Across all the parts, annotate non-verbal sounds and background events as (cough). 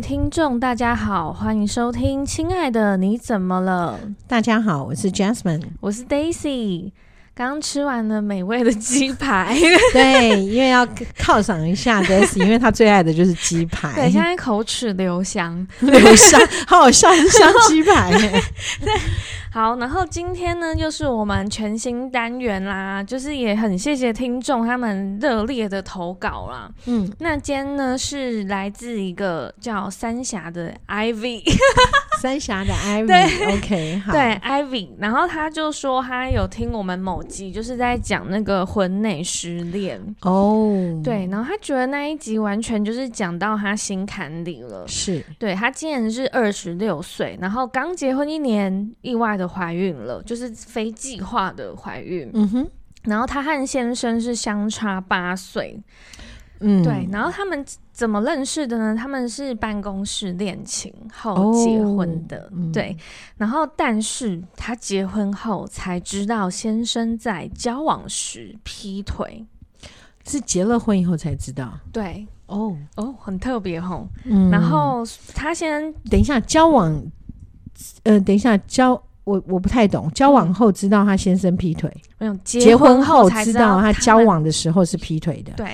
位听众，大家好，欢迎收听《亲爱的你怎么了》。大家好，我是 Jasmine，我是 Daisy。刚吃完了美味的鸡排，(laughs) 对，因为要犒赏一下 Daisy，因为他最爱的就是鸡排。对，现在口齿留香，(laughs) 留香，好好笑，是香鸡排。(laughs) 对，好，然后今天呢，就是我们全新单元啦，就是也很谢谢听众他们热烈的投稿啦。嗯，那今天呢是来自一个叫三峡的 Ivy，三峡的 (laughs) Ivy，OK，好，对，Ivy，然后他就说他有听我们某集。就是在讲那个婚内失恋哦，oh. 对，然后他觉得那一集完全就是讲到他心坎里了。是，对，他今年是二十六岁，然后刚结婚一年，意外的怀孕了，就是非计划的怀孕。嗯哼，然后她和先生是相差八岁。嗯，对，然后他们怎么认识的呢？他们是办公室恋情后结婚的，哦嗯、对。然后，但是他结婚后才知道先生在交往时劈腿，是结了婚以后才知道。对，哦哦，很特别吼。嗯，然后他先等一下交往，呃，等一下交我我不太懂，交往后知道他先生劈腿，没有结婚后才知道他交往的时候是劈腿的，对。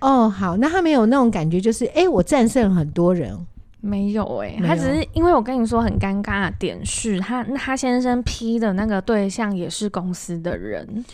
哦，好，那他没有那种感觉，就是哎，我战胜了很多人，没有哎、欸，他只是因为我跟你说很尴尬的点是他他先生劈的那个对象也是公司的人。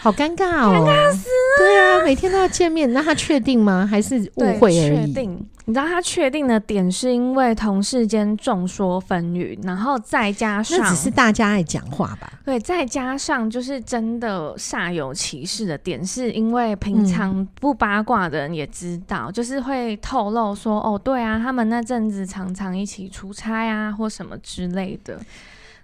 好尴尬哦！尴尬死了！对啊，每天都要见面，那他确定吗？还是误会而已？确定。你知道他确定的点是因为同事间众说纷纭，然后再加上那只是大家爱讲话吧？对，再加上就是真的煞有其事的点，是因为平常不八卦的人也知道，嗯、就是会透露说哦，对啊，他们那阵子常常一起出差啊，或什么之类的。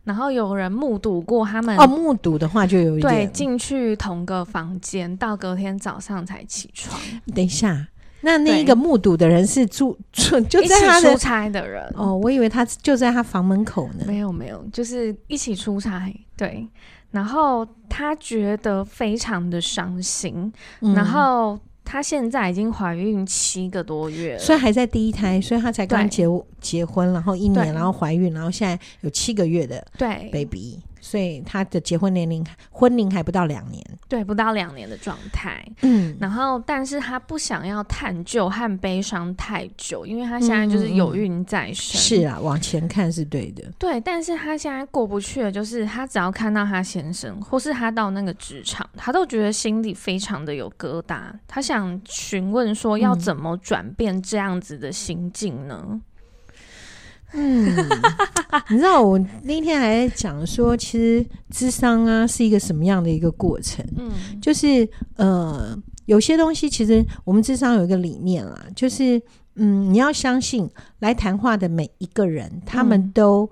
然后有人目睹过他们哦，目睹的话就有一点对，进去同个房间，到隔天早上才起床。等一下，那那一个目睹的人是住住 (laughs) 就在他出差的人哦，我以为他就在他房门口呢。没有没有，就是一起出差。对，然后他觉得非常的伤心，嗯、然后。她现在已经怀孕七个多月了，所以还在第一胎，所以她才刚结结婚，然后一年，然后怀孕，然后现在有七个月的对。baby。所以他的结婚年龄、婚龄还不到两年，对，不到两年的状态。嗯，然后，但是他不想要探究和悲伤太久，因为他现在就是有孕在身。嗯、是啊，往前看是对的。对，但是他现在过不去的，就是他只要看到他先生，或是他到那个职场，他都觉得心里非常的有疙瘩。他想询问说，要怎么转变这样子的心境呢？嗯嗯，(laughs) 你知道我那天还在讲说，其实智商啊是一个什么样的一个过程？嗯，就是呃，有些东西其实我们智商有一个理念啦，就是嗯，你要相信来谈话的每一个人，他们都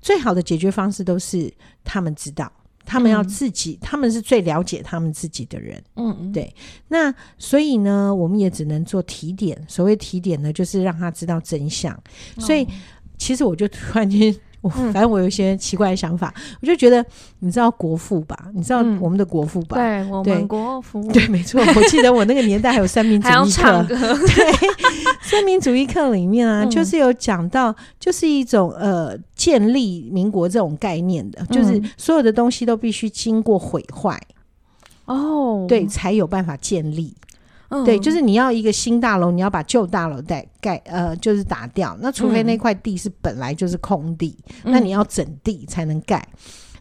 最好的解决方式都是他们知道，他们要自己，他们是最了解他们自己的人。嗯，对。那所以呢，我们也只能做提点。所谓提点呢，就是让他知道真相。所以。其实我就突然间，(laughs) 我反正我有一些奇怪的想法，嗯、我就觉得，你知道国父吧？你知道我们的国父吧？嗯、对，我们国父，(laughs) 对，没错。我记得我那个年代还有三民主义课，(laughs) 对，三民主义课里面啊，嗯、就是有讲到，就是一种呃，建立民国这种概念的，就是所有的东西都必须经过毁坏哦，对，才有办法建立。嗯、对，就是你要一个新大楼，你要把旧大楼盖盖呃，就是打掉。那除非那块地是本来就是空地，嗯、那你要整地才能盖。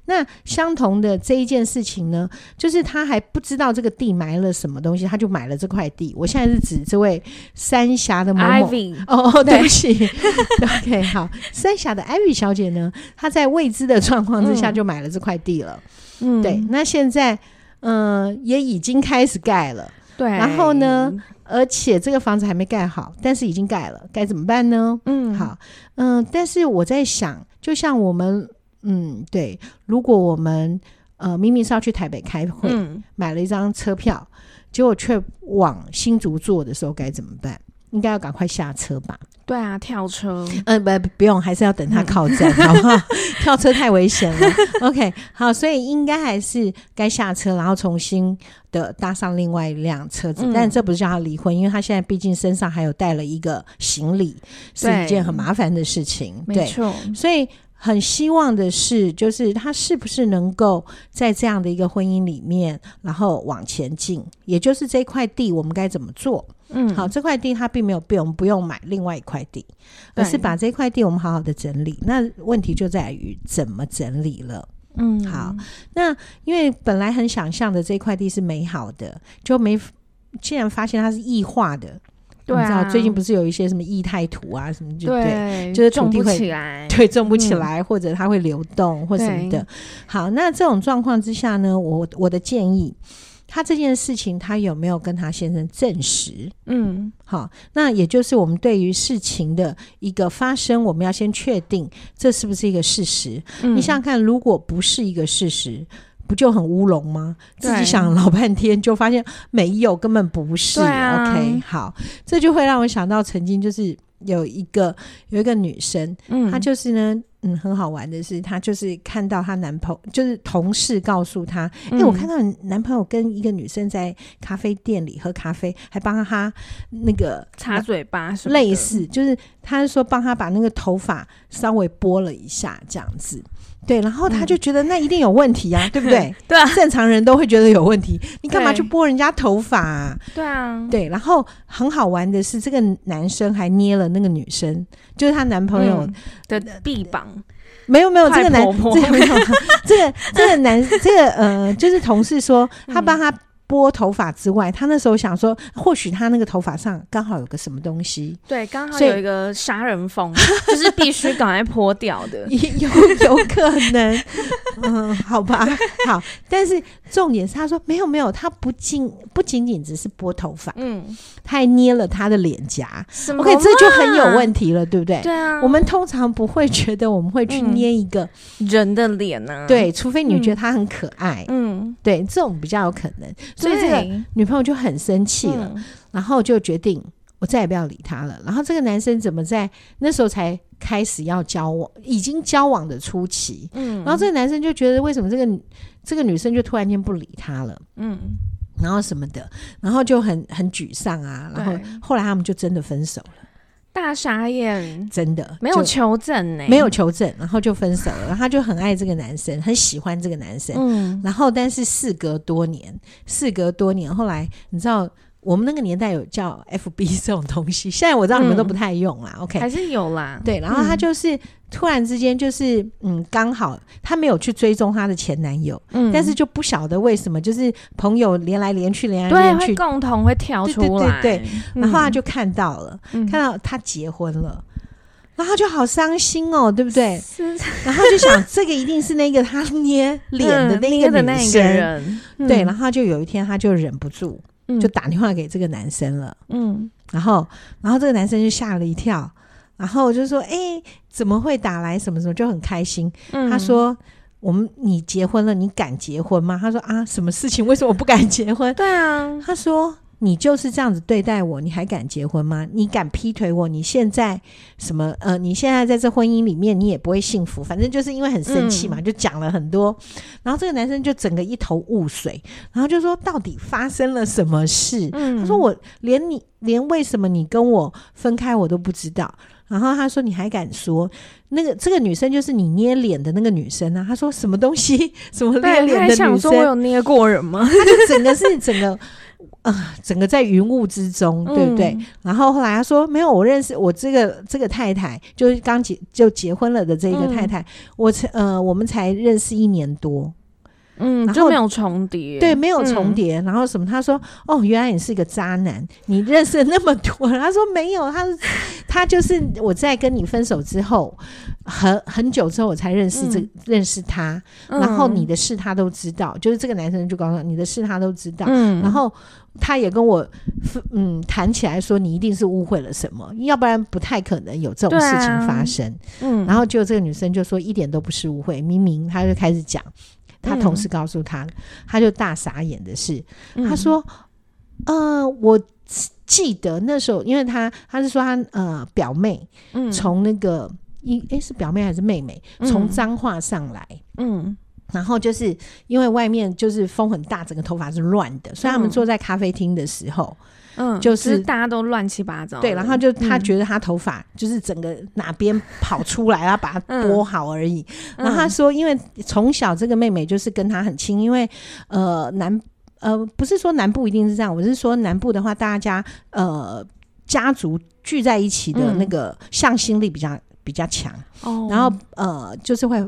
那相同的这一件事情呢，就是他还不知道这个地埋了什么东西，他就买了这块地。我现在是指这位三峡的某某哦，对不起，(laughs) OK，好，三峡的 Ivy 小姐呢，她在未知的状况之下就买了这块地了。嗯，对，那现在嗯、呃，也已经开始盖了。对，然后呢？而且这个房子还没盖好，但是已经盖了，该怎么办呢？嗯，好，嗯、呃，但是我在想，就像我们，嗯，对，如果我们呃明明是要去台北开会，嗯、买了一张车票，结果却往新竹坐的时候该怎么办？应该要赶快下车吧？对啊，跳车。嗯，不，不用，还是要等他靠站，(laughs) 好不好？跳车太危险了。OK，好，所以应该还是该下车，然后重新的搭上另外一辆车子。嗯、但这不是叫他离婚，因为他现在毕竟身上还有带了一个行李，是一件很麻烦的事情。对，没错。所以很希望的是，就是他是不是能够在这样的一个婚姻里面，然后往前进。也就是这块地，我们该怎么做？嗯，好，这块地它并没有变，我们不用买另外一块地，而是把这块地我们好好的整理。那问题就在于怎么整理了。嗯，好，那因为本来很想象的这块地是美好的，就没竟然发现它是异化的。对啊，你知道最近不是有一些什么异态土啊什么就对，对，就是种不起 (laughs) 来，对，种不起来，嗯、或者它会流动或什么的。好，那这种状况之下呢，我我的建议。他这件事情，他有没有跟他先生证实？嗯，好，那也就是我们对于事情的一个发生，我们要先确定这是不是一个事实。嗯，你想想看，如果不是一个事实，不就很乌龙吗？自己想了老半天，就发现没有，根本不是。啊，OK，好，这就会让我想到曾经就是有一个有一个女生，嗯，她就是呢。嗯，很好玩的是，她就是看到她男朋友，就是同事告诉她，因为、嗯欸、我看到你男朋友跟一个女生在咖啡店里喝咖啡，还帮她那个擦嘴巴，类似，就是他说帮她把那个头发稍微拨了一下，这样子。对，然后他就觉得那一定有问题啊，嗯、对不对？(laughs) 对啊，正常人都会觉得有问题，你干嘛去拨人家头发啊？对啊，对。然后很好玩的是，这个男生还捏了那个女生，就是她男朋友的臂膀。没有没有，这个男这个没有，这个这个男这个呃，就是同事说他帮他。拨头发之外，他那时候想说，或许他那个头发上刚好有个什么东西，对，刚好有一个杀人蜂，(laughs) 就是必须赶快泼掉的，(laughs) 有有可能，(laughs) 嗯，好吧，好，但是重点是他说没有没有，他不仅不仅仅只是拨头发，嗯，他还捏了他的脸颊，OK，这就很有问题了，对不对？对啊，我们通常不会觉得我们会去捏一个人的脸呢，对，除非你觉得他很可爱，嗯，对，这种比较有可能。所以这个女朋友就很生气了，嗯、然后就决定我再也不要理他了。然后这个男生怎么在那时候才开始要交往，已经交往的初期，嗯，然后这个男生就觉得为什么这个这个女生就突然间不理他了，嗯，然后什么的，然后就很很沮丧啊，然后后来他们就真的分手了。大傻眼，真的没有求证呢、欸，没有求证，然后就分手了。然后他就很爱这个男生，很喜欢这个男生。嗯，然后但是事隔多年，事隔多年，后来你知道。我们那个年代有叫 FB 这种东西，现在我知道你们都不太用啦。嗯、OK，还是有啦。对，然后他就是、嗯、突然之间就是嗯，刚好他没有去追踪他的前男友，嗯，但是就不晓得为什么，就是朋友连来连去，连来连去，共同会跳出来，对然后他就看到了，嗯、看到他结婚了，然后就好伤心哦，对不对？是。然后就想这个一定是那个他捏脸的那个女生，嗯嗯、对，然后就有一天他就忍不住。就打电话给这个男生了，嗯，然后，然后这个男生就吓了一跳，然后就说：“哎、欸，怎么会打来？什么什么？”就很开心。嗯、他说：“我们你结婚了，你敢结婚吗？”他说：“啊，什么事情？为什么我不敢结婚？”对啊，他说。你就是这样子对待我，你还敢结婚吗？你敢劈腿我？你现在什么？呃，你现在在这婚姻里面，你也不会幸福。反正就是因为很生气嘛，嗯、就讲了很多。然后这个男生就整个一头雾水，然后就说：“到底发生了什么事？”嗯、他说：“我连你连为什么你跟我分开我都不知道。”然后他说：“你还敢说那个这个女生就是你捏脸的那个女生啊？”他说：“什么东西？(laughs) 什么捏脸的女生？”想说我有捏过人吗？他就整个是整个。啊、呃，整个在云雾之中，对不对？嗯、然后后来他说没有，我认识我这个这个太太，就是刚结就结婚了的这个太太，嗯、我才呃，我们才认识一年多。嗯，就没有重叠，对，没有重叠。嗯、然后什么？他说：“哦，原来你是一个渣男，你认识了那么多。”他说：“没有，他他就是我在跟你分手之后，很很久之后我才认识这、嗯、认识他。然后你的事他都知道，嗯、就是这个男生就告诉你的事他都知道。嗯，然后他也跟我嗯谈起来说，你一定是误会了什么，要不然不太可能有这种事情发生。啊、嗯，然后就这个女生就说一点都不是误会，明明他就开始讲。”他同事告诉他，嗯、他就大傻眼的是，他说：“嗯、呃，我记得那时候，因为他他是说他呃表妹，嗯，从那个一诶是表妹还是妹妹，从彰化上来，嗯，然后就是因为外面就是风很大，整个头发是乱的，所以他们坐在咖啡厅的时候。嗯，就是大家都乱七八糟。对，然后就他觉得他头发就是整个哪边跑出来，然后把它拨好而已。然后他说，因为从小这个妹妹就是跟他很亲，因为呃南呃不是说南部一定是这样，我是说南部的话，大家呃家族聚在一起的那个向心力比较比较强。哦，然后呃就是会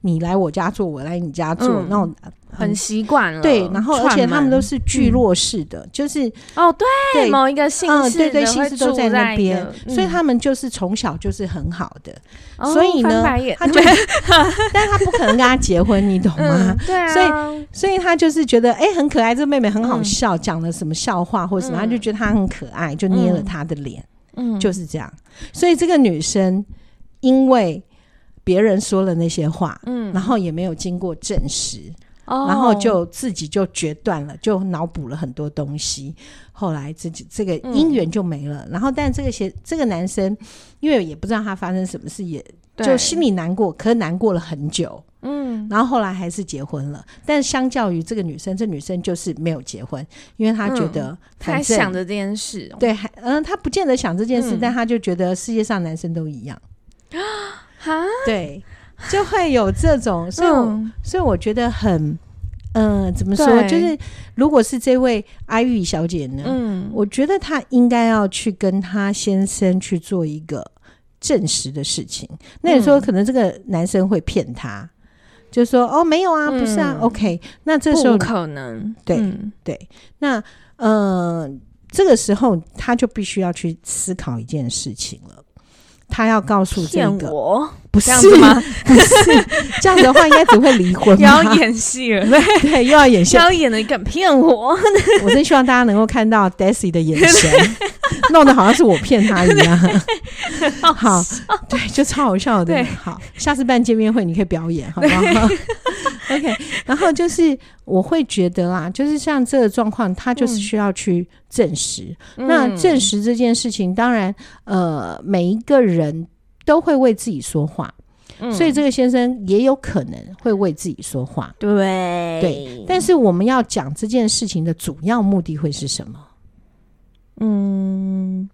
你来我家做，我来你家做那种。很习惯了，对，然后而且他们都是聚落式的，嗯、就是哦，对，对某一个姓氏，对对，姓氏都在那边，嗯、所以他们就是从小就是很好的，哦、所以呢，他就，(laughs) 但他不可能跟他结婚，你懂吗？嗯、对啊，所以所以他就是觉得哎、欸、很可爱，这个妹妹很好笑，讲、嗯、了什么笑话或者什么，他就觉得她很可爱，就捏了她的脸，嗯，就是这样。所以这个女生因为别人说了那些话，嗯，然后也没有经过证实。然后就自己就决断了，就脑补了很多东西。后来自己这个姻缘就没了。嗯、然后，但这个些这个男生，因为也不知道他发生什么事，也就心里难过，可是难过了很久。嗯，然后后来还是结婚了。但相较于这个女生，这女生就是没有结婚，因为她觉得她想着这件事。对，还嗯，她不见得想这件事，嗯、但她就觉得世界上男生都一样。啊，(gasps) 对。就会有这种，所以我，嗯、所以我觉得很，嗯、呃，怎么说？就是如果是这位阿玉小姐呢，嗯，我觉得她应该要去跟她先生去做一个证实的事情。那你说，可能这个男生会骗她，嗯、就说哦，没有啊，不是啊、嗯、，OK。那这时候可能，对、嗯、对。那呃，这个时候他就必须要去思考一件事情了。他要告诉这个，我？不是吗？不是这样子的话，应该只会离婚。(laughs) 又要演戏了，对 (laughs) 对，又要演戏，要演的敢骗我？(laughs) 我真希望大家能够看到 Daisy 的眼神，弄得好像是我骗他一样。好，对，就超好笑的。对，好，下次办见面会，你可以表演，好不好？OK，然后就是我会觉得啦，就是像这个状况，他就是需要去证实。嗯、那证实这件事情，当然，呃，每一个人都会为自己说话，嗯、所以这个先生也有可能会为自己说话。对对，但是我们要讲这件事情的主要目的会是什么？嗯。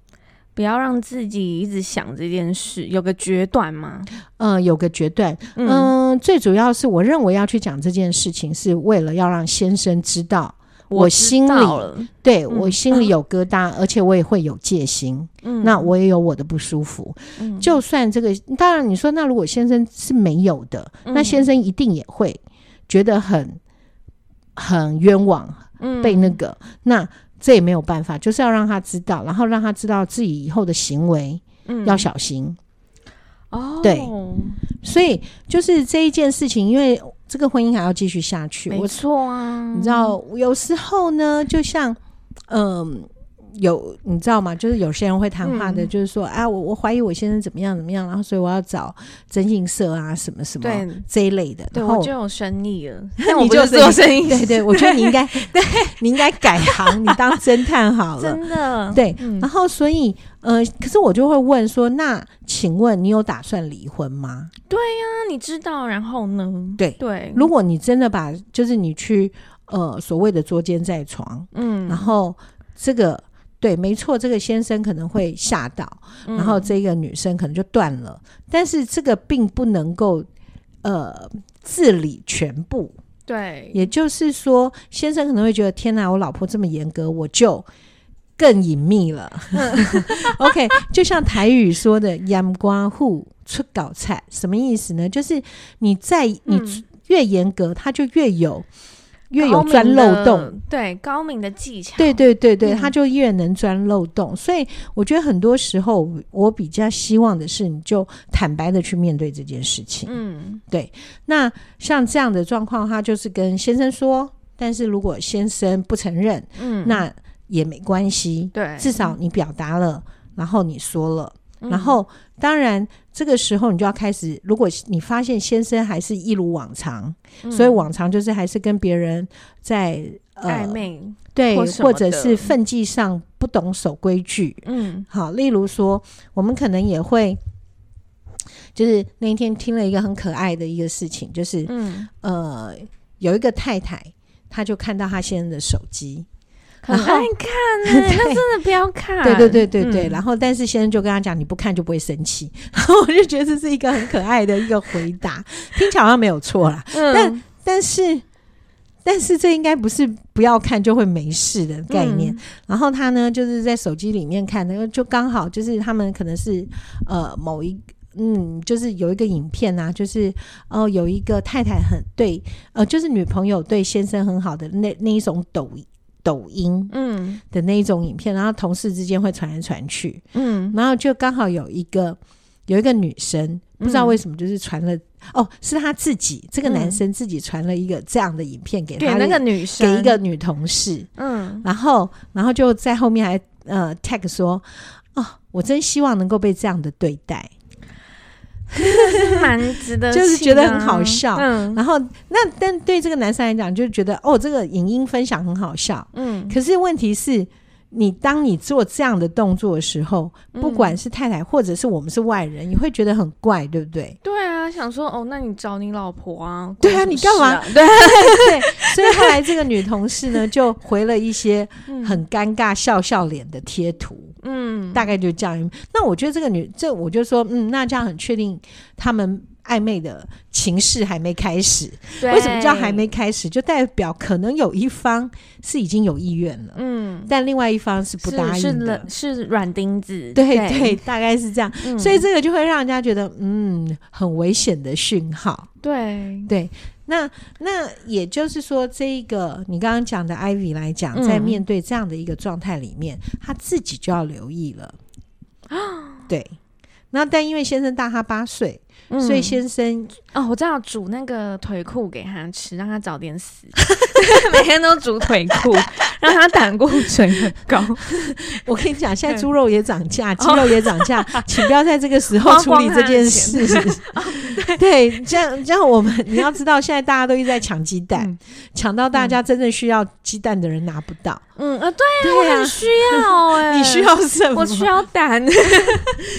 不要让自己一直想这件事，有个决断吗？嗯，有个决断。嗯，嗯，最主要是我认为要去讲这件事情，是为了要让先生知道我心里，对，我心里有疙瘩，嗯，而且我也会有戒心。嗯，那我也有我的不舒服。嗯，就算这个，当然你说，那如果先生是没有的，那先生一定也会觉得很很冤枉，嗯，被那个那。这也没有办法，就是要让他知道，然后让他知道自己以后的行为要小心。嗯、哦，对，所以就是这一件事情，因为这个婚姻还要继续下去，没错啊。你知道，有时候呢，就像嗯。呃有你知道吗？就是有些人会谈话的，就是说，啊、嗯，我我怀疑我先生怎么样怎么样，然后所以我要找征信社啊，什么什么这一类的。对，然后我就有生意了，(laughs) 那我就做生意。对对，我觉得你应该，(laughs) 对，你应该改行，你当侦探好了。真的，对。嗯、然后所以，呃，可是我就会问说，那请问你有打算离婚吗？对呀、啊，你知道，然后呢？对对，对如果你真的把，就是你去呃所谓的捉奸在床，嗯，然后这个。对，没错，这个先生可能会吓到，嗯、然后这个女生可能就断了。但是这个并不能够呃治理全部。对，也就是说，先生可能会觉得天哪，我老婆这么严格，我就更隐秘了。(laughs) OK，就像台语说的“严官户出搞菜”，什么意思呢？就是你在你越严格，他就越有。越有钻漏洞，对高明的技巧，对对对对，他就越能钻漏洞。嗯、所以我觉得很多时候，我比较希望的是，你就坦白的去面对这件事情。嗯，对。那像这样的状况，他就是跟先生说，但是如果先生不承认，嗯，那也没关系。对，至少你表达了，然后你说了。然后，当然，这个时候你就要开始。如果你发现先生还是一如往常，嗯、所以往常就是还是跟别人在暧昧，对，或，或者是分际上不不懂守规矩。嗯，好，例如说，我们可能也会，就是那一天听了一个很可爱的一个事情，就是，嗯，呃，有一个太太，她就看到她先生的手机。很爱看呢、欸，(laughs) 那真的不要看。对对对对对，嗯、然后但是先生就跟他讲，你不看就不会生气。(laughs) 然后我就觉得这是一个很可爱的一个回答，(laughs) 听起来好像没有错啦。嗯、但但是但是这应该不是不要看就会没事的概念。嗯、然后他呢，就是在手机里面看，那个就刚好就是他们可能是呃某一嗯，就是有一个影片啊，就是哦、呃、有一个太太很对呃，就是女朋友对先生很好的那那一种抖音。抖音嗯。的那一种影片，嗯、然后同事之间会传来传去，嗯，然后就刚好有一个有一个女生，嗯、不知道为什么就是传了哦，是他自己这个男生自己传了一个这样的影片给他给那个女生。给一个女同事，嗯，然后然后就在后面还呃 tag 说哦，我真希望能够被这样的对待。(laughs) 蛮值得，(laughs) 就是觉得很好笑。嗯，然后那但对这个男生来讲，就觉得哦，这个影音分享很好笑。嗯，可是问题是。你当你做这样的动作的时候，不管是太太或者是我们是外人，你会觉得很怪，对不对？对啊，想说哦，那你找你老婆啊？对啊，你干嘛？(laughs) 对对，所以后来这个女同事呢，就回了一些很尴尬笑笑脸的贴图，嗯，大概就这样。那我觉得这个女，这我就说，嗯，那这样很确定他们。暧昧的情势还没开始，对。为什么叫还没开始？就代表可能有一方是已经有意愿了，嗯，但另外一方是不答应的，是是软钉子，对对，对，大概是这样，嗯、所以这个就会让人家觉得，嗯，很危险的讯号，对。对。那那也就是说，这一个你刚刚讲的 Ivy 来讲，在面对这样的一个状态里面，嗯、他自己就要留意了，啊对。那但因为先生大他八岁。所以先生哦，我正好煮那个腿裤给他吃，让他早点死。(laughs) 每天都煮腿裤，让他胆固醇很高。(laughs) 我跟你讲，现在猪肉也涨价，鸡肉也涨价，(laughs) 请不要在这个时候处理这件事。对，这样这样，我们你要知道，现在大家都一直在抢鸡蛋，抢到大家真正需要鸡蛋的人拿不到。嗯啊，对啊，我很需要哎。你需要什么？我需要蛋。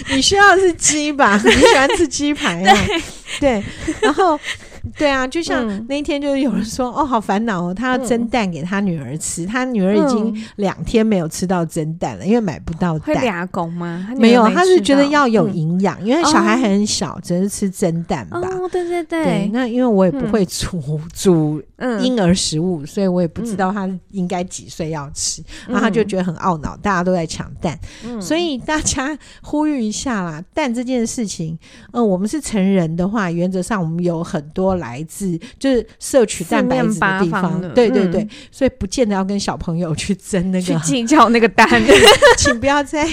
你需要的是鸡吧？你喜欢吃鸡排？对对，然后 (laughs) 对啊，就像那一天，就是有人说，哦，好烦恼哦，他要蒸蛋给他女儿吃，他女儿已经两天没有吃到蒸蛋了，因为买不到蛋。会俩拱吗？没有，他是觉得要有营养，因为小孩很小，只是吃蒸蛋吧。哦，对对对。那因为我也不会煮煮婴儿食物，所以我也不知道他应该几岁要吃，然后他就觉得很懊恼，大家都在抢蛋，所以大家呼吁一下啦，蛋这件事情，嗯，我们是成人的话，原则上我们有很多来自就是摄取蛋白质的地方，对对对，所以不见得要跟小朋友去争那个去计较那个蛋，(laughs) 请不要再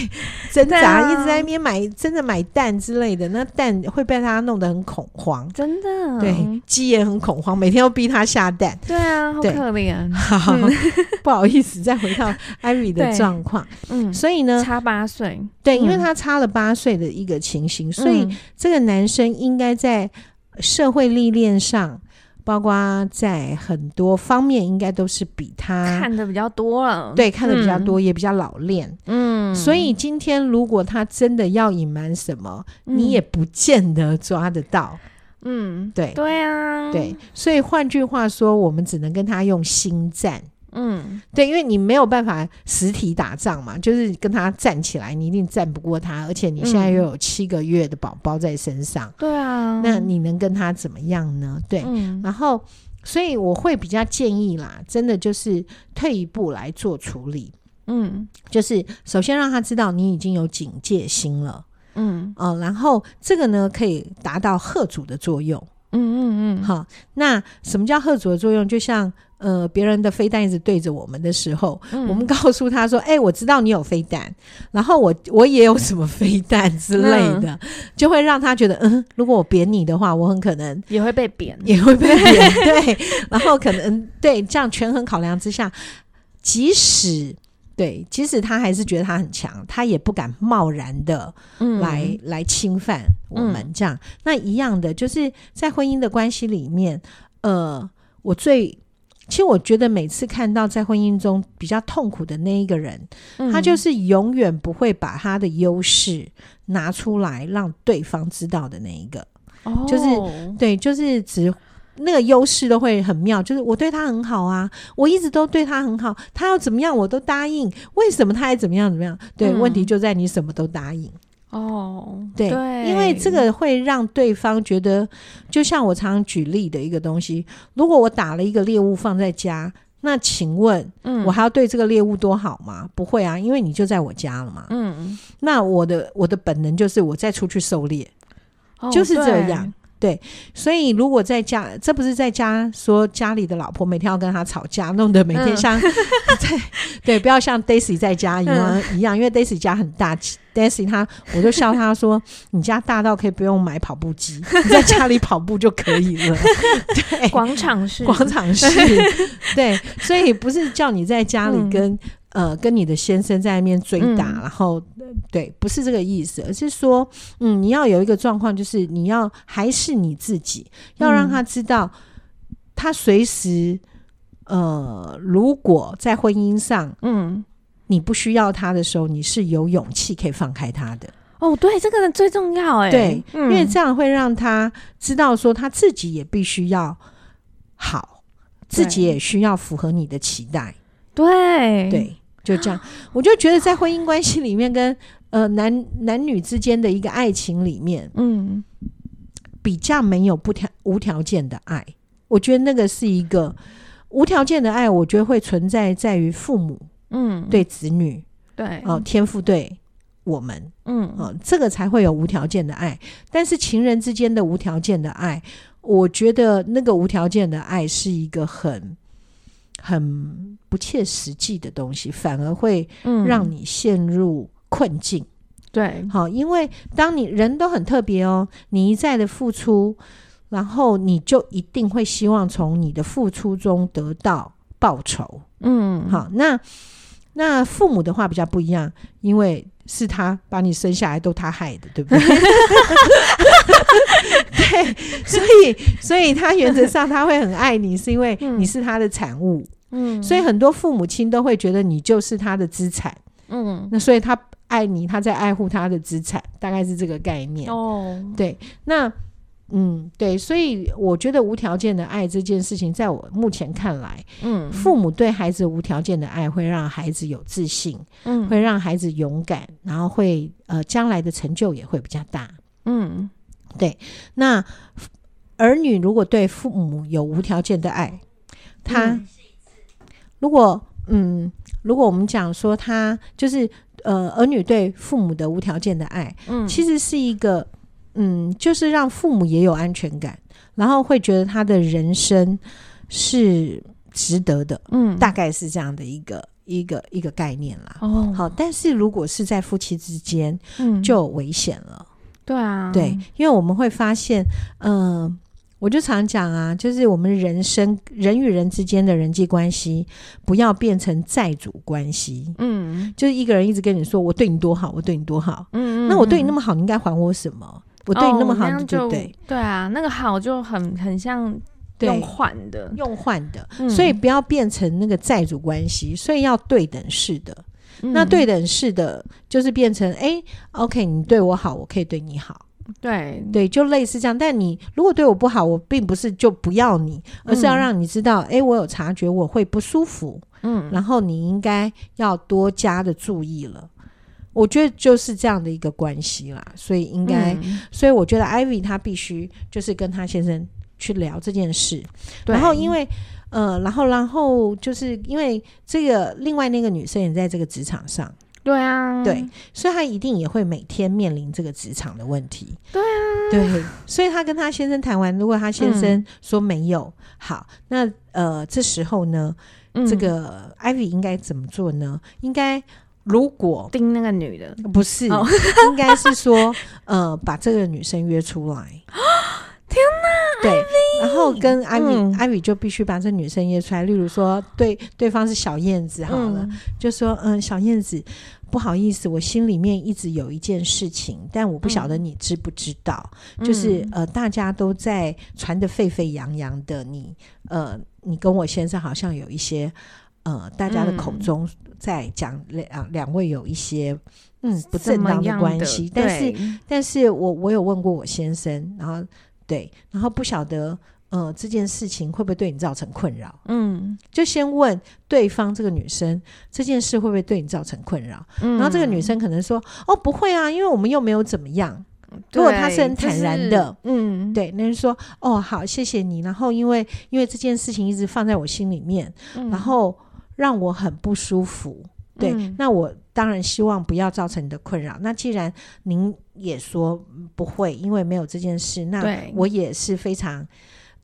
挣扎，一直在那边买真的买蛋之类的，那蛋会被他弄得很恐慌，真的，对，鸡也很恐慌，每天都逼他下蛋，对啊，好可怜，好，(laughs) 不好意思，再回到艾瑞的状况，嗯，所以呢，差八岁，对，因为他差了八岁的一个情形，所以这个男生应该在。社会历练上，包括在很多方面，应该都是比他看的比较多了。对，看的比较多，嗯、也比较老练。嗯，所以今天如果他真的要隐瞒什么，嗯、你也不见得抓得到。嗯，对，对啊，对。所以换句话说，我们只能跟他用心战。嗯，对，因为你没有办法实体打仗嘛，就是跟他站起来，你一定战不过他，而且你现在又有七个月的宝宝在身上，嗯、对啊，那你能跟他怎么样呢？对，嗯、然后所以我会比较建议啦，真的就是退一步来做处理，嗯，就是首先让他知道你已经有警戒心了，嗯，哦、呃，然后这个呢可以达到吓阻的作用，嗯嗯嗯，好，那什么叫吓阻的作用？就像。呃，别人的飞弹一直对着我们的时候，嗯、我们告诉他说：“哎、欸，我知道你有飞弹，然后我我也有什么飞弹之类的，嗯、就会让他觉得，嗯，如果我扁你的话，我很可能也会被扁，也会被扁，(laughs) 对。然后可能对这样权衡考量之下，即使对，即使他还是觉得他很强，他也不敢贸然的来、嗯、来侵犯我们。这样，嗯、那一样的，就是在婚姻的关系里面，呃，我最。其实我觉得每次看到在婚姻中比较痛苦的那一个人，嗯、他就是永远不会把他的优势拿出来让对方知道的那一个，哦、就是对，就是只那个优势都会很妙，就是我对他很好啊，我一直都对他很好，他要怎么样我都答应，为什么他还怎么样怎么样？对，嗯、问题就在你什么都答应。哦，对，对，因为这个会让对方觉得，就像我常常举例的一个东西，如果我打了一个猎物放在家，那请问，嗯，我还要对这个猎物多好吗？不会啊，因为你就在我家了嘛。嗯，那我的我的本能就是我再出去狩猎，哦，就是这样。对，所以如果在家，这不是在家说家里的老婆每天要跟他吵架，弄得每天像 (laughs) 在、嗯、对，不要像 Daisy 在家一样、嗯、一样，因为 Daisy 家很大，Daisy 他我就笑他说，你家大到可以不用买跑步机，你在家里跑步就可以了。(laughs) 对，广场式，广场式，对，所以不是叫你在家里跟。嗯呃，跟你的先生在那边追打，嗯、然后对，不是这个意思，而是说，嗯，你要有一个状况，就是你要还是你自己，要让他知道，他随时，呃，如果在婚姻上，嗯，你不需要他的时候，你是有勇气可以放开他的。哦，对，这个人最重要，哎，对，嗯、因为这样会让他知道，说他自己也必须要好，自己也需要符合你的期待。对，对。就这样，我就觉得在婚姻关系里面跟，跟呃男男女之间的一个爱情里面，嗯，比较没有不条无条件的爱。我觉得那个是一个无条件的爱，我觉得会存在在于父母，嗯，对子女，对哦，天赋对我们，嗯，哦，这个才会有无条件的爱。但是情人之间的无条件的爱，我觉得那个无条件的爱是一个很。很不切实际的东西，反而会让你陷入困境。嗯、对，好，因为当你人都很特别哦，你一再的付出，然后你就一定会希望从你的付出中得到报酬。嗯，好，那那父母的话比较不一样，因为是他把你生下来，都他害的，对不对？(laughs) 对，所以所以他原则上他会很爱你，是因为你是他的产物。嗯，所以很多父母亲都会觉得你就是他的资产。嗯，那所以他爱你，他在爱护他的资产，大概是这个概念。哦，对，那嗯，对，所以我觉得无条件的爱这件事情，在我目前看来，嗯，父母对孩子无条件的爱会让孩子有自信，嗯，会让孩子勇敢，然后会呃将来的成就也会比较大。嗯。对，那儿女如果对父母有无条件的爱，他如果嗯，如果我们讲说他就是呃，儿女对父母的无条件的爱，嗯，其实是一个嗯，就是让父母也有安全感，然后会觉得他的人生是值得的，嗯，大概是这样的一个一个一个概念啦。哦，好，但是如果是在夫妻之间，嗯，就危险了。对啊，对，因为我们会发现，嗯、呃，我就常讲啊，就是我们人生人与人之间的人际关系，不要变成债主关系。嗯，就是一个人一直跟你说我对你多好，我对你多好。嗯，那我对你那么好，你应该还我什么？我对你那么好，对不对？对啊，那个好就很很像用换的，用换的，嗯、所以不要变成那个债主关系，所以要对等式的。那对等式的，就是变成哎、欸，OK，你对我好，我可以对你好，对对，就类似这样。但你如果对我不好，我并不是就不要你，而是要让你知道，哎、欸，我有察觉，我会不舒服，嗯，然后你应该要多加的注意了。我觉得就是这样的一个关系啦，所以应该，嗯、所以我觉得 Ivy 她必须就是跟她先生去聊这件事，对。然后因为。呃，然后，然后就是因为这个另外那个女生也在这个职场上，对啊，对，所以她一定也会每天面临这个职场的问题，对啊，对，所以她跟她先生谈完，如果她先生说没有，嗯、好，那呃，这时候呢，嗯、这个 Ivy 应该怎么做呢？应该如果盯那个女的，不是，哦、应该是说 (laughs) 呃，把这个女生约出来。天呐，对，然后跟艾米，艾米就必须把这女生约出来。例如说，对对方是小燕子，好了，嗯、就说嗯，小燕子，不好意思，我心里面一直有一件事情，但我不晓得你知不知道，嗯、就是呃，大家都在传得沸沸扬扬的你，呃，你跟我先生好像有一些呃，大家的口中在讲两两位有一些嗯不正当的关系，但是但是我我有问过我先生，然后对，然后不晓得。呃，这件事情会不会对你造成困扰？嗯，就先问对方这个女生，这件事会不会对你造成困扰？嗯，然后这个女生可能说：“哦，不会啊，因为我们又没有怎么样。”如果她是很坦然的，嗯，对，那人说：“哦，好，谢谢你。”然后因为因为这件事情一直放在我心里面，嗯、然后让我很不舒服。对，嗯、那我当然希望不要造成你的困扰。那既然您也说不会，因为没有这件事，那我也是非常。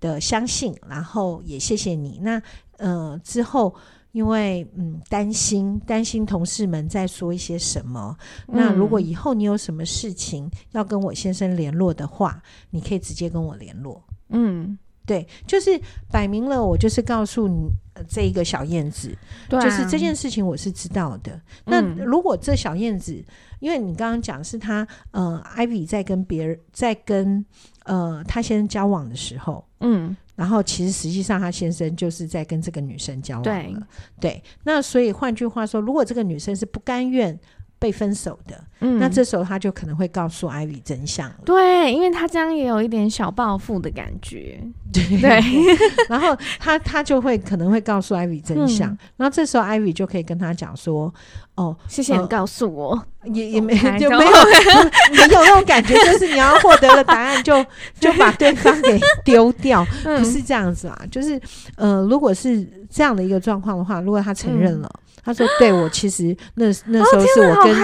的相信，然后也谢谢你。那呃之后，因为嗯担心担心同事们在说一些什么。嗯、那如果以后你有什么事情要跟我先生联络的话，你可以直接跟我联络。嗯，对，就是摆明了，我就是告诉你、呃、这一个小燕子，对啊、就是这件事情我是知道的。嗯、那如果这小燕子，因为你刚刚讲是他呃，Ivy 在跟别人在跟。呃，他先生交往的时候，嗯，然后其实实际上他先生就是在跟这个女生交往了，对，对。那所以换句话说，如果这个女生是不甘愿被分手的，嗯，那这时候他就可能会告诉艾薇真相了，对，因为他这样也有一点小报复的感觉，对。对。(laughs) 然后他他就会可能会告诉艾薇真相，嗯、然后这时候艾薇就可以跟他讲说。哦，谢谢你告诉我，呃、也也没 (laughs) 就没有没有那种感觉，就是你要获得了答案就 (laughs) 就把对方给丢掉，不是这样子啊。就是呃，如果是这样的一个状况的话，如果他承认了，嗯、他说对我其实那 (laughs) 那时候是我跟、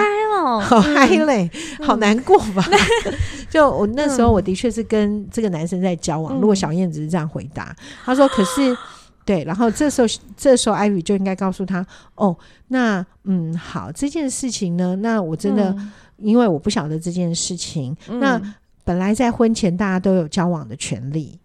哦、(laughs) 好嗨嘞，嗯、好难过吧？嗯、(laughs) 就我那时候我的确是跟这个男生在交往。嗯、如果小燕子是这样回答，他说可是。(gasps) 对，然后这时候，这时候艾薇就应该告诉他：“哦，那嗯，好，这件事情呢，那我真的，嗯、因为我不晓得这件事情，嗯、那本来在婚前大家都有交往的权利，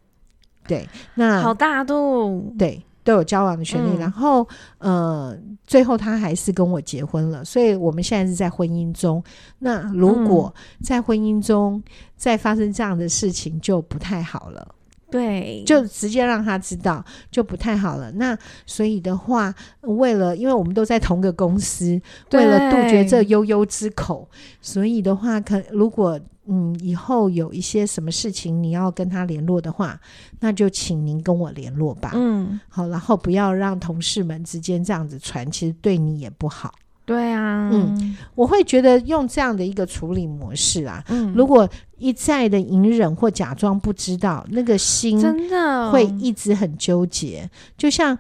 对，那好大度，对，都有交往的权利。嗯、然后，呃，最后他还是跟我结婚了，所以我们现在是在婚姻中。那如果在婚姻中再发生这样的事情，就不太好了。”对，就直接让他知道就不太好了。那所以的话，为了因为我们都在同个公司，为了杜绝这悠悠之口，所以的话，可如果嗯以后有一些什么事情你要跟他联络的话，那就请您跟我联络吧。嗯，好，然后不要让同事们之间这样子传，其实对你也不好。对啊，嗯，我会觉得用这样的一个处理模式啊，嗯，如果一再的隐忍或假装不知道，那个心真的会一直很纠结。就像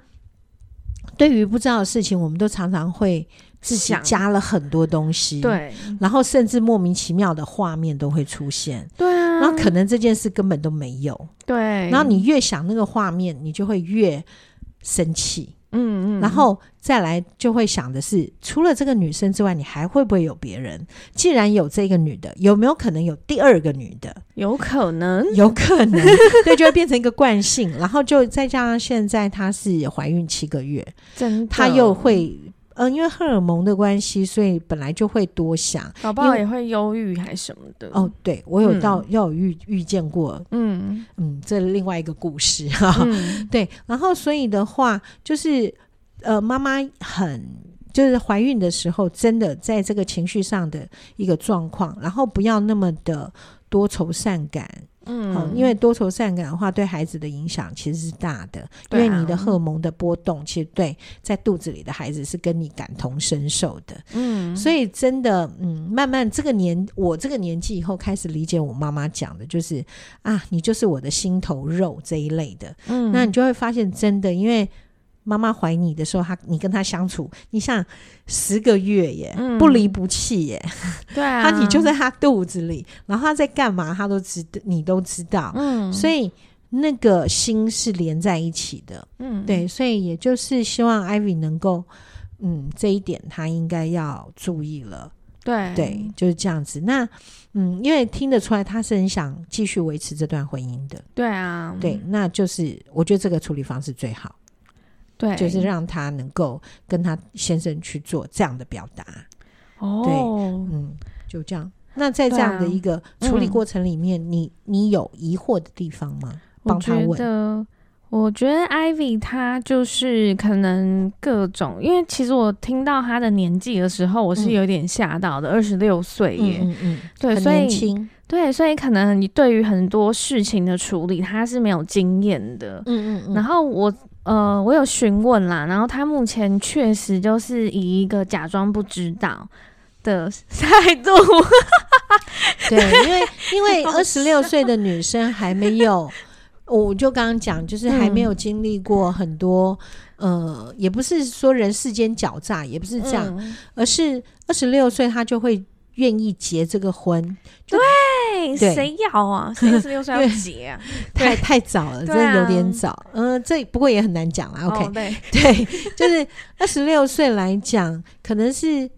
对于不知道的事情，我们都常常会自己加了很多东西，对，然后甚至莫名其妙的画面都会出现，对啊，然后可能这件事根本都没有，对，然后你越想那个画面，你就会越生气。嗯嗯，然后再来就会想的是，除了这个女生之外，你还会不会有别人？既然有这个女的，有没有可能有第二个女的？有可能，有可能，(laughs) 对，就会变成一个惯性。然后就再加上现在她是怀孕七个月，真的，她又会。嗯，因为荷尔蒙的关系，所以本来就会多想，宝宝也会忧郁还是什么的。哦，对，我有到要有遇遇见过，嗯嗯，这另外一个故事哈。嗯、(laughs) 对，然后所以的话，就是呃，妈妈很就是怀孕的时候，真的在这个情绪上的一个状况，然后不要那么的多愁善感。嗯，好，因为多愁善感的话，对孩子的影响其实是大的。啊，因为你的荷尔蒙的波动，其实对在肚子里的孩子是跟你感同身受的。嗯，所以真的，嗯，慢慢这个年，我这个年纪以后开始理解我妈妈讲的，就是啊，你就是我的心头肉这一类的。嗯，那你就会发现，真的，因为。妈妈怀你的时候，他你跟他相处，你想十个月耶，嗯、不离不弃耶。(laughs) 对啊，他你就在他肚子里，然后他在干嘛，他都知，你都知道。嗯，所以那个心是连在一起的。嗯，对，所以也就是希望 Ivy 能够，嗯，这一点他应该要注意了。对，对，就是这样子。那嗯，因为听得出来他是很想继续维持这段婚姻的。对啊，对，那就是我觉得这个处理方式最好。对，就是让他能够跟他先生去做这样的表达。哦，对，嗯，就这样。那在这样的一个处理过程里面，啊嗯、你你有疑惑的地方吗？帮他问。我觉得，我觉得 Ivy 她就是可能各种，因为其实我听到她的年纪的时候，我是有点吓到的，二十六岁耶，嗯嗯，对，所以，对，所以可能你对于很多事情的处理，他是没有经验的，嗯嗯嗯。然后我呃，我有询问啦，然后他目前确实就是以一个假装不知道的态度，对，因为 (laughs) 因为二十六岁的女生还没有。我就刚刚讲，就是还没有经历过很多，嗯、呃，也不是说人世间狡诈，也不是这样，嗯、而是二十六岁他就会愿意结这个婚。对，谁要啊？(laughs) 谁二十六岁要结啊？太太早了，真的有点早。嗯、呃，这不过也很难讲啦。OK，、哦、对，(laughs) 对，就是二十六岁来讲，可能是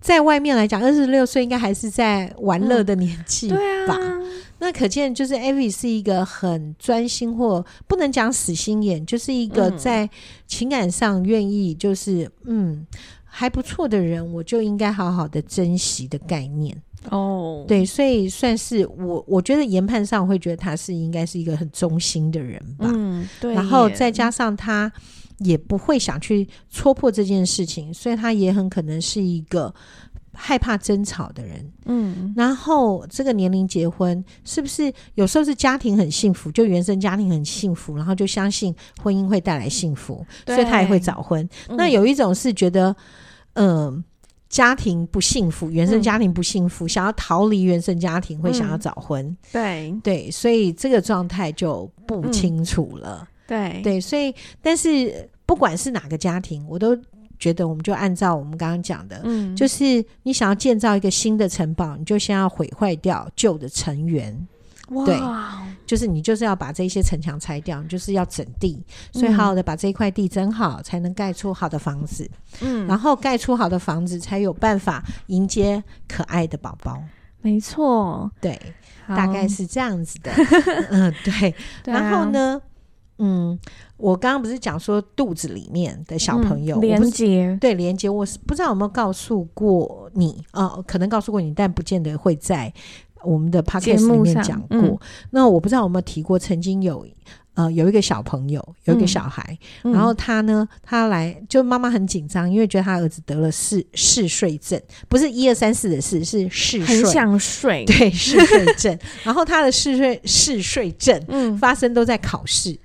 在外面来讲，二十六岁应该还是在玩乐的年纪吧。嗯对啊那可见就是 Ivy 是一个很专心，或不能讲死心眼，就是一个在情感上愿意就是嗯，嗯还不错的人，我就应该好好的珍惜的概念哦。对，所以算是我我觉得研判上会觉得他是应该是一个很忠心的人吧。嗯，对。然后再加上他也不会想去戳破这件事情，所以他也很可能是一个。害怕争吵的人，嗯，然后这个年龄结婚，是不是有时候是家庭很幸福，就原生家庭很幸福，然后就相信婚姻会带来幸福，所以他也会早婚。嗯、那有一种是觉得，嗯、呃，家庭不幸福，原生家庭不幸福，嗯、想要逃离原生家庭，会想要早婚。嗯、对对，所以这个状态就不清楚了。嗯、对对，所以但是不管是哪个家庭，我都。觉得我们就按照我们刚刚讲的，嗯，就是你想要建造一个新的城堡，你就先要毁坏掉旧的成员，哇。对，就是你就是要把这些城墙拆掉，你就是要整地，所以好好的把这一块地整好，才能盖出好的房子，嗯，然后盖出好的房子，才有办法迎接可爱的宝宝。没错，对，大概是这样子的，(laughs) 嗯，对，然后呢？嗯，我刚刚不是讲说肚子里面的小朋友、嗯、连接，对连接，我是不知道有没有告诉过你啊、呃？可能告诉过你，但不见得会在我们的 podcast 里面讲过。嗯、那我不知道有没有提过，曾经有呃有一个小朋友，有一个小孩，嗯、然后他呢，他来就妈妈很紧张，因为觉得他儿子得了嗜嗜睡症，不是一二三四的嗜，是嗜睡，很想睡，对嗜睡症。然后他的嗜睡嗜睡症，嗯，发生都在考试。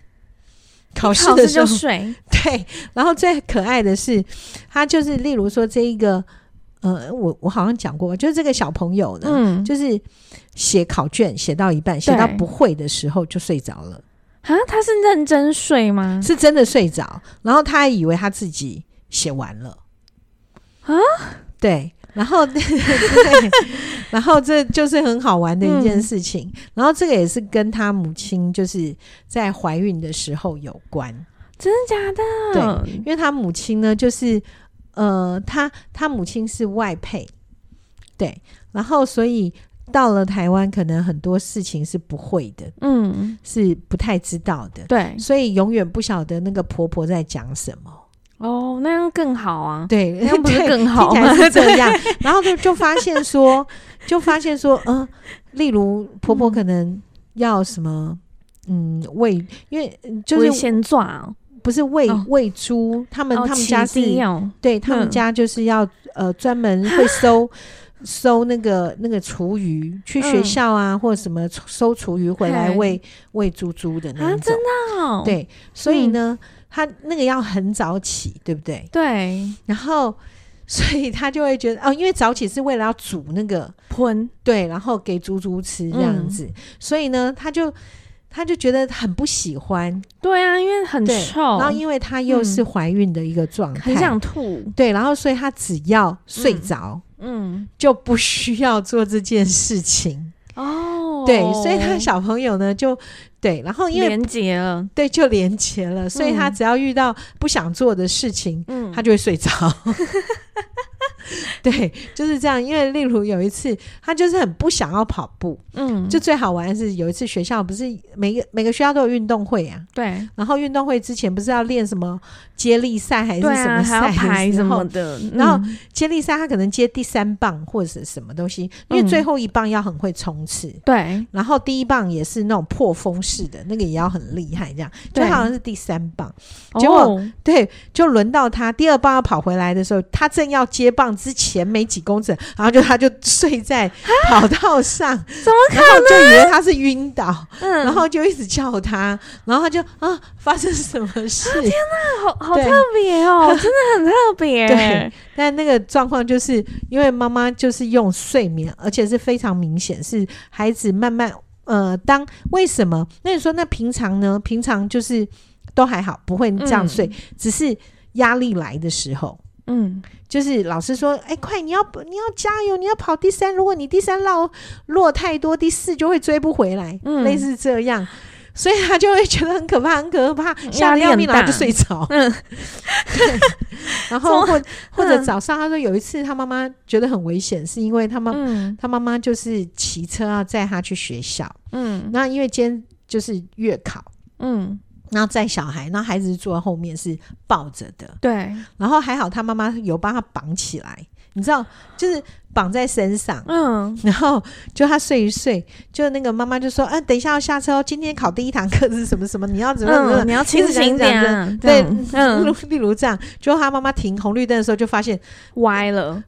考试的时候睡，(laughs) 对，然后最可爱的是，他就是例如说这一个，呃，我我好像讲过，就是这个小朋友呢，嗯，就是写考卷写到一半，写到不会的时候就睡着了。啊，他是认真睡吗？是真的睡着，然后他还以为他自己写完了。啊，对。然后，(laughs) 对，然后这就是很好玩的一件事情。嗯、然后这个也是跟他母亲就是在怀孕的时候有关，真的假的？对，因为他母亲呢，就是呃，他他母亲是外配，对，然后所以到了台湾，可能很多事情是不会的，嗯，是不太知道的，对，所以永远不晓得那个婆婆在讲什么。哦，那样更好啊！对，(laughs) 那样不是更好吗？是 (laughs) 这样，然后就就发现说，就发现说，嗯、呃，例如婆婆可能要什么，嗯，喂，因为就是先抓，不是喂喂猪，他们、哦、他们家是，对他们家就是要呃专门会收 (laughs) 收那个那个厨余，去学校啊、嗯、或者什么收厨余回来喂喂猪猪的那种，啊、真的、哦，对，所以呢。嗯他那个要很早起，对不对？对。然后，所以他就会觉得哦，因为早起是为了要煮那个喷，对，然后给猪猪吃这样子。嗯、所以呢，他就他就觉得很不喜欢。对啊，因为很臭。然后，因为他又是怀孕的一个状态，很想吐。对，然后所以他只要睡着，嗯，嗯就不需要做这件事情。哦，对，所以他小朋友呢就。对，然后因为连结了，对，就连结了，所以他只要遇到不想做的事情，嗯，他就会睡着。(laughs) 对，就是这样。因为例如有一次，他就是很不想要跑步，嗯，就最好玩的是有一次学校不是每个每个学校都有运动会啊，对，然后运动会之前不是要练什么接力赛还是什么赛、啊、排什么的，嗯、然后接力赛他可能接第三棒或者是什么东西，因为最后一棒要很会冲刺，对、嗯，然后第一棒也是那种破风式的那个也要很厉害，这样就好像是第三棒，结果、哦、对，就轮到他第二棒要跑回来的时候，他正要接棒之前没几公尺，然后就他就睡在跑道上，(laughs) 怎么可能？然后就以为他是晕倒，嗯，然后就一直叫他，然后他就啊，发生什么事？啊、天哪，好好特别哦，(laughs) 真的很特别。对，但那个状况就是因为妈妈就是用睡眠，而且是非常明显，是孩子慢慢呃，当为什么？那你说那平常呢？平常就是都还好，不会这样睡，嗯、只是压力来的时候。嗯，就是老师说，哎、欸，快，你要你要加油，你要跑第三。如果你第三落落太多，第四就会追不回来，嗯、类似这样，所以他就会觉得很可怕，很可怕，(laughs) 吓得要命，然后就睡着。嗯，(laughs) 然后或或者早上，他说有一次他妈妈觉得很危险，是因为他妈、嗯、他妈妈就是骑车要载他去学校，嗯，那因为今天就是月考，嗯。然后载小孩，那孩子坐在后面是抱着的，对。然后还好他妈妈有帮他绑起来，你知道，就是绑在身上，嗯。然后就他睡一睡，就那个妈妈就说：“嗯、啊，等一下要下车哦，今天考第一堂课是什么什么，你要怎么怎么，嗯、你要清醒点。”对，嗯。(laughs) 例如这样，就他妈妈停红绿灯的时候，就发现歪了。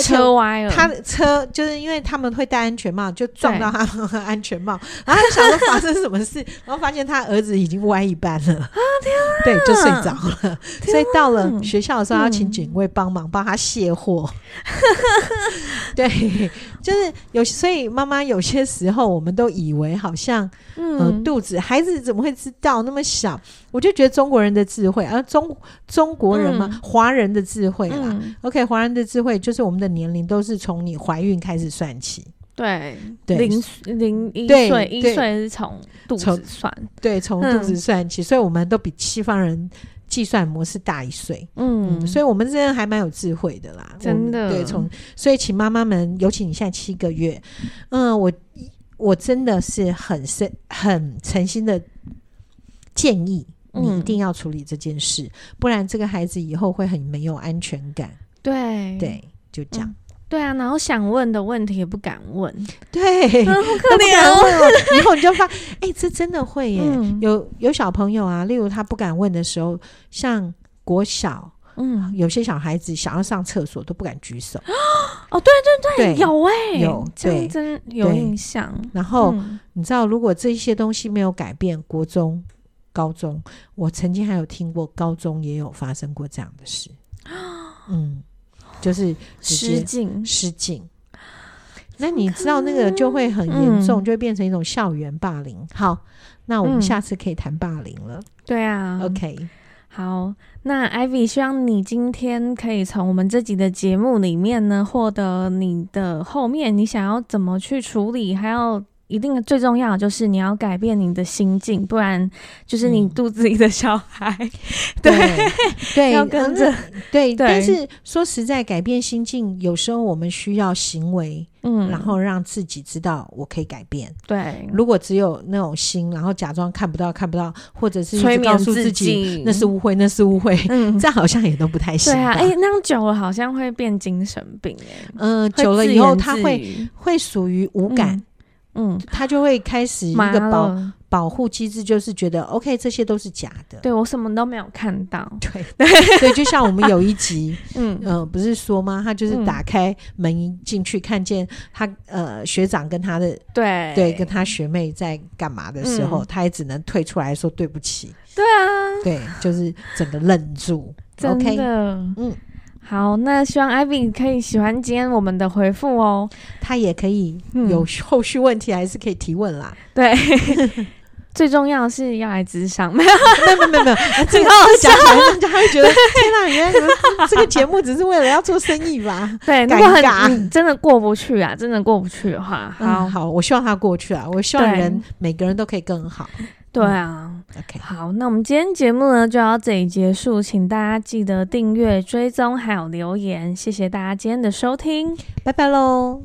车歪了，他的车就是因为他们会戴安全帽，就撞到他们的安全帽，然后他想说发生什么事，然后发现他儿子已经歪一半了啊！天啊，对，就睡着了。所以到了学校的时候，要请警卫帮忙帮他卸货。(laughs) 对，就是有，所以妈妈有些时候我们都以为好像，嗯，肚子孩子怎么会知道那么小？我就觉得中国人的智慧，而中中国人嘛，华人的智慧啦。OK，华人的智慧就是我们。的年龄都是从你怀孕开始算起，对，零零一岁一岁是从肚子算，对，从肚子算起，所以我们都比西方人计算模式大一岁，嗯，所以我们这样还蛮有智慧的啦，真的，对，从所以请妈妈们，尤其你现在七个月，嗯，我我真的是很深很诚心的建议你一定要处理这件事，不然这个孩子以后会很没有安全感，对。对。就这样、嗯，对啊，然后想问的问题也不敢问，对，嗯、好可怜哦。(laughs) 以后你就发，哎、欸，这真的会耶。嗯、有有小朋友啊，例如他不敢问的时候，像国小，嗯，有些小孩子想要上厕所都不敢举手。(gasps) 哦，对对对，对有哎、欸，有，对，真有印象。然后、嗯、你知道，如果这些东西没有改变，国中、高中，我曾经还有听过，高中也有发生过这样的事。(gasps) 嗯。就是失禁，失禁。那你知道那个就会很严重，就会变成一种校园霸凌。嗯、好，那我们下次可以谈霸凌了。对啊，OK。好，那 Ivy 希望你今天可以从我们这集的节目里面呢，获得你的后面你想要怎么去处理，还要。一定最重要的就是你要改变你的心境，不然就是你肚子里的小孩，(laughs) (laughs) 嗯、对对，要跟着、嗯、对，对。但是说实在，改变心境有时候我们需要行为，嗯，然后让自己知道我可以改变。对，如果只有那种心，然后假装看不到看不到，或者是催眠自己那是误会，(laughs) 那是误会，嗯，这样好像也都不太行。对啊，哎、欸，那样久了好像会变精神病哎。嗯，久了以后他会会属于无感。嗯嗯，他就会开始一个保保护机制，就是觉得 OK，这些都是假的。对，我什么都没有看到。(laughs) 对，(laughs) 所以就像我们有一集，(laughs) 嗯呃，不是说吗？他就是打开门一进去，看见他呃学长跟他的对对跟他学妹在干嘛的时候，他也只能退出来说对不起。对啊，对，就是整个愣住。OK，，嗯。好，那希望 Ivy 可以喜欢今天我们的回复哦。他也可以有后续问题，还是可以提问啦。嗯、对，(laughs) 最重要是要来咨商。没有，没有，没有，没有。(laughs) 这个讲起来，人家会觉得天哪，原来这个节目只是为了要做生意吧？对，尴尬，真的过不去啊！真的过不去的话，好、我希望他过去啊！我希望人、嗯、每个人都可以更好。对啊，OK，好，那我们今天节目呢就到这里结束，请大家记得订阅、追踪还有留言，谢谢大家今天的收听，拜拜喽。